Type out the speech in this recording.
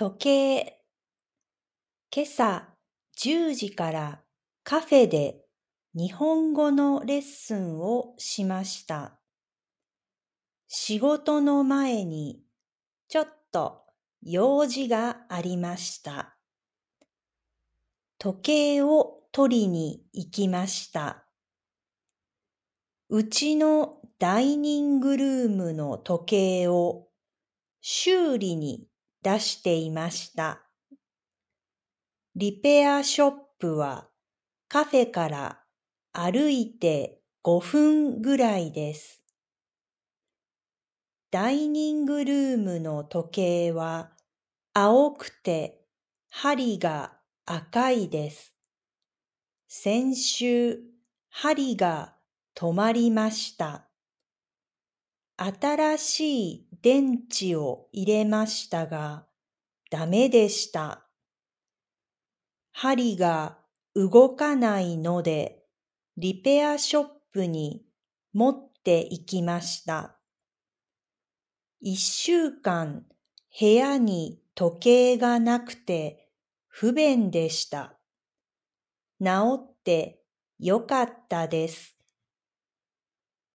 時計今朝10時からカフェで日本語のレッスンをしました。仕事の前にちょっと用事がありました。時計を取りに行きました。うちのダイニングルームの時計を修理に出していました。リペアショップはカフェから歩いて5分ぐらいです。ダイニングルームの時計は青くて針が赤いです。先週針が止まりました。新しい電池を入れましたが、ダメでした。針が動かないので、リペアショップに持って行きました。一週間部屋に時計がなくて不便でした。治ってよかったです。